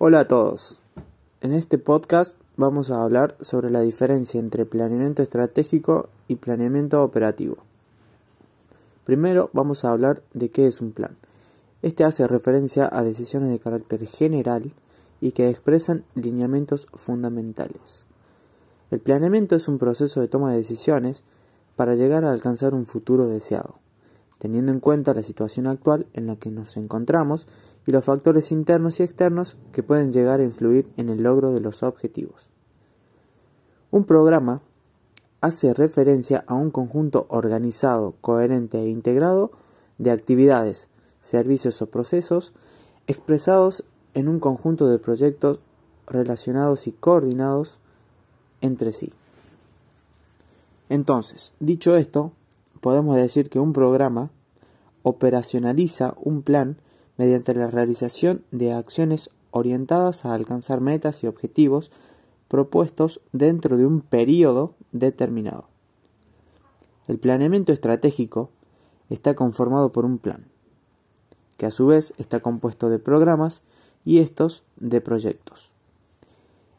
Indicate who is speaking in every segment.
Speaker 1: Hola a todos. En este podcast vamos a hablar sobre la diferencia entre planeamiento estratégico y planeamiento operativo. Primero vamos a hablar de qué es un plan. Este hace referencia a decisiones de carácter general y que expresan lineamientos fundamentales. El planeamiento es un proceso de toma de decisiones para llegar a alcanzar un futuro deseado teniendo en cuenta la situación actual en la que nos encontramos y los factores internos y externos que pueden llegar a influir en el logro de los objetivos. Un programa hace referencia a un conjunto organizado, coherente e integrado de actividades, servicios o procesos expresados en un conjunto de proyectos relacionados y coordinados entre sí. Entonces, dicho esto, podemos decir que un programa operacionaliza un plan mediante la realización de acciones orientadas a alcanzar metas y objetivos propuestos dentro de un periodo determinado. El planeamiento estratégico está conformado por un plan, que a su vez está compuesto de programas y estos de proyectos.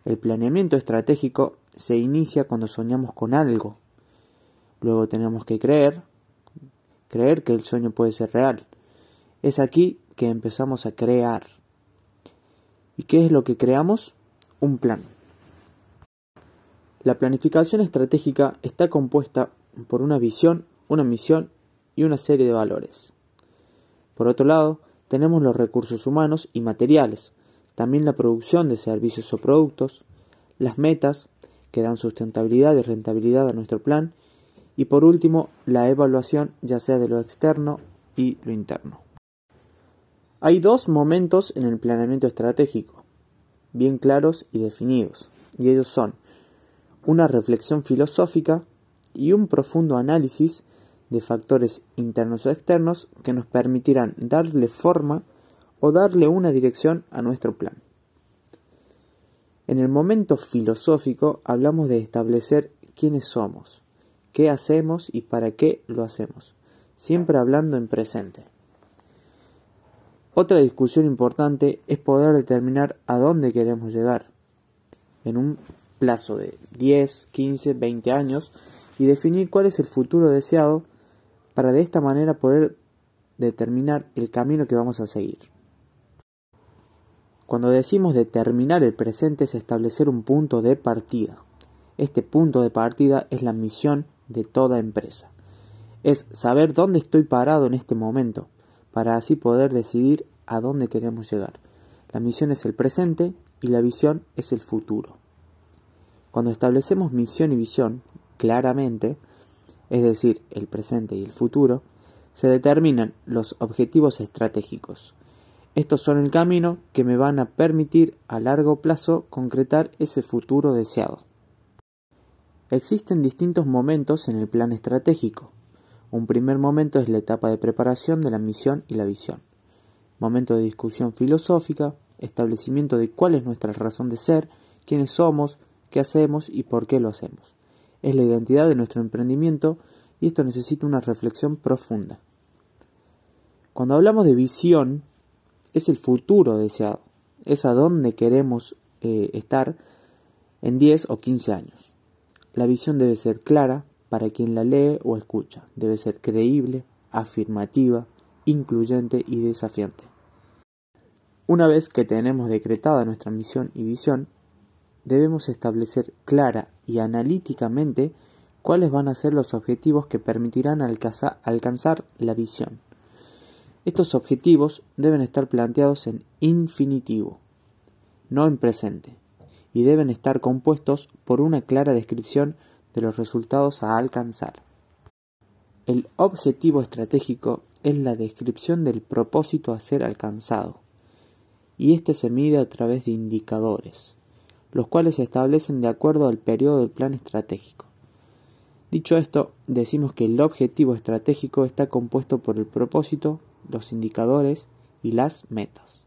Speaker 1: El planeamiento estratégico se inicia cuando soñamos con algo Luego tenemos que creer, creer que el sueño puede ser real. Es aquí que empezamos a crear. ¿Y qué es lo que creamos? Un plan. La planificación estratégica está compuesta por una visión, una misión y una serie de valores. Por otro lado, tenemos los recursos humanos y materiales, también la producción de servicios o productos, las metas que dan sustentabilidad y rentabilidad a nuestro plan y por último, la evaluación ya sea de lo externo y lo interno. Hay dos momentos en el planeamiento estratégico, bien claros y definidos, y ellos son una reflexión filosófica y un profundo análisis de factores internos o externos que nos permitirán darle forma o darle una dirección a nuestro plan. En el momento filosófico hablamos de establecer quiénes somos, qué hacemos y para qué lo hacemos, siempre hablando en presente. Otra discusión importante es poder determinar a dónde queremos llegar en un plazo de 10, 15, 20 años y definir cuál es el futuro deseado para de esta manera poder determinar el camino que vamos a seguir. Cuando decimos determinar el presente es establecer un punto de partida. Este punto de partida es la misión de toda empresa. Es saber dónde estoy parado en este momento, para así poder decidir a dónde queremos llegar. La misión es el presente y la visión es el futuro. Cuando establecemos misión y visión claramente, es decir, el presente y el futuro, se determinan los objetivos estratégicos. Estos son el camino que me van a permitir a largo plazo concretar ese futuro deseado. Existen distintos momentos en el plan estratégico. Un primer momento es la etapa de preparación de la misión y la visión. Momento de discusión filosófica, establecimiento de cuál es nuestra razón de ser, quiénes somos, qué hacemos y por qué lo hacemos. Es la identidad de nuestro emprendimiento y esto necesita una reflexión profunda. Cuando hablamos de visión, es el futuro deseado, es a dónde queremos eh, estar en 10 o 15 años. La visión debe ser clara para quien la lee o escucha, debe ser creíble, afirmativa, incluyente y desafiante. Una vez que tenemos decretada nuestra misión y visión, debemos establecer clara y analíticamente cuáles van a ser los objetivos que permitirán alcanzar la visión. Estos objetivos deben estar planteados en infinitivo, no en presente y deben estar compuestos por una clara descripción de los resultados a alcanzar. El objetivo estratégico es la descripción del propósito a ser alcanzado, y este se mide a través de indicadores, los cuales se establecen de acuerdo al periodo del plan estratégico. Dicho esto, decimos que el objetivo estratégico está compuesto por el propósito, los indicadores y las metas.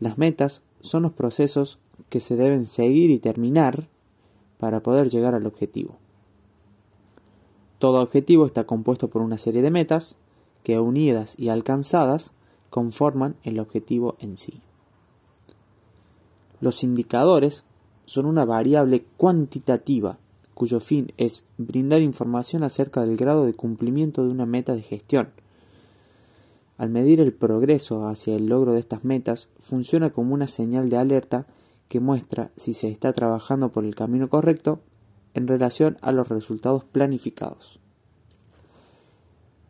Speaker 1: Las metas son los procesos que se deben seguir y terminar para poder llegar al objetivo. Todo objetivo está compuesto por una serie de metas que unidas y alcanzadas conforman el objetivo en sí. Los indicadores son una variable cuantitativa cuyo fin es brindar información acerca del grado de cumplimiento de una meta de gestión. Al medir el progreso hacia el logro de estas metas, funciona como una señal de alerta que muestra si se está trabajando por el camino correcto en relación a los resultados planificados.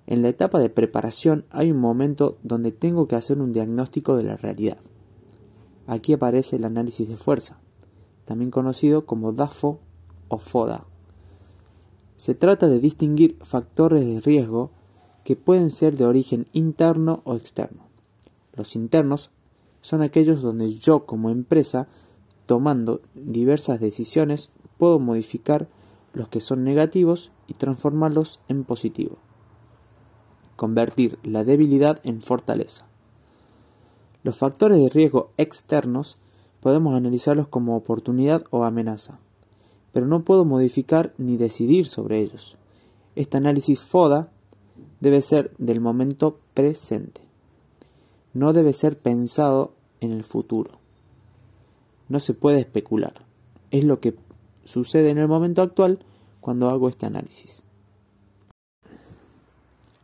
Speaker 1: En la etapa de preparación hay un momento donde tengo que hacer un diagnóstico de la realidad. Aquí aparece el análisis de fuerza, también conocido como DAFO o FODA. Se trata de distinguir factores de riesgo que pueden ser de origen interno o externo. Los internos son aquellos donde yo como empresa, tomando diversas decisiones, puedo modificar los que son negativos y transformarlos en positivos convertir la debilidad en fortaleza. Los factores de riesgo externos podemos analizarlos como oportunidad o amenaza, pero no puedo modificar ni decidir sobre ellos. Este análisis FODA debe ser del momento presente. No debe ser pensado en el futuro. No se puede especular. Es lo que sucede en el momento actual cuando hago este análisis.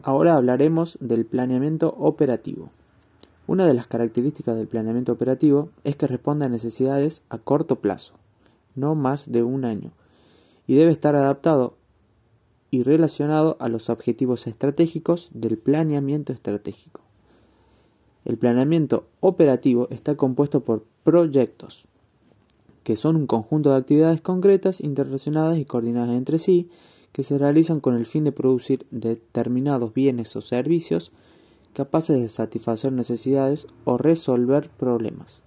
Speaker 1: Ahora hablaremos del planeamiento operativo. Una de las características del planeamiento operativo es que responde a necesidades a corto plazo, no más de un año, y debe estar adaptado y relacionado a los objetivos estratégicos del planeamiento estratégico. El planeamiento operativo está compuesto por proyectos, que son un conjunto de actividades concretas, interrelacionadas y coordinadas entre sí, que se realizan con el fin de producir determinados bienes o servicios capaces de satisfacer necesidades o resolver problemas.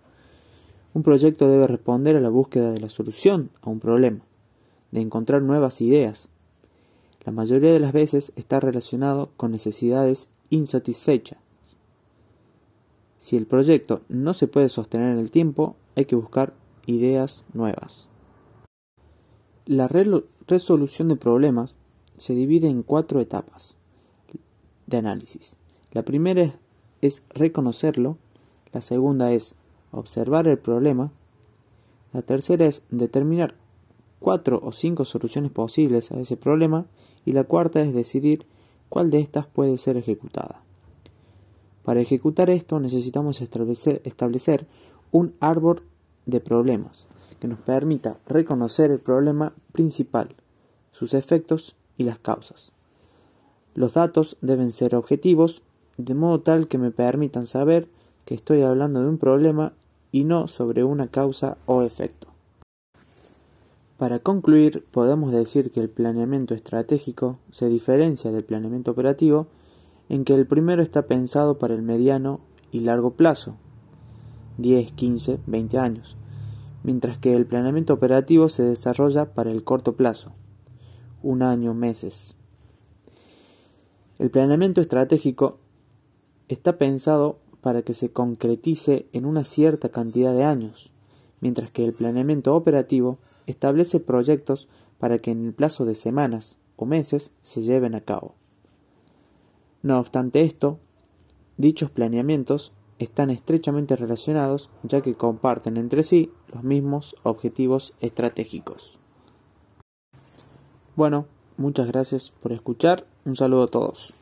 Speaker 1: Un proyecto debe responder a la búsqueda de la solución a un problema, de encontrar nuevas ideas. La mayoría de las veces está relacionado con necesidades insatisfechas. Si el proyecto no se puede sostener en el tiempo, hay que buscar ideas nuevas. La resolución de problemas se divide en cuatro etapas de análisis. La primera es reconocerlo, la segunda es observar el problema, la tercera es determinar cuatro o cinco soluciones posibles a ese problema y la cuarta es decidir cuál de estas puede ser ejecutada. Para ejecutar esto necesitamos establecer, un árbol de problemas que nos permita reconocer el problema principal, sus efectos y las causas. Los datos deben ser objetivos, de modo tal que me permitan saber que estoy hablando de un problema y no sobre una causa o efecto. Para concluir, podemos decir que el planeamiento estratégico se diferencia del planeamiento operativo en que el primero está pensado para el mediano y largo plazo, 10, 15, 20 años, mientras que el planeamiento operativo se desarrolla para el corto plazo, un año, meses. El planeamiento estratégico está pensado para que se concretice en una cierta cantidad de años, mientras que el planeamiento operativo establece proyectos para que en el plazo de semanas o meses se lleven a cabo. No obstante esto, dichos planeamientos están estrechamente relacionados ya que comparten entre sí los mismos objetivos estratégicos. Bueno, muchas gracias por escuchar. Un saludo a todos.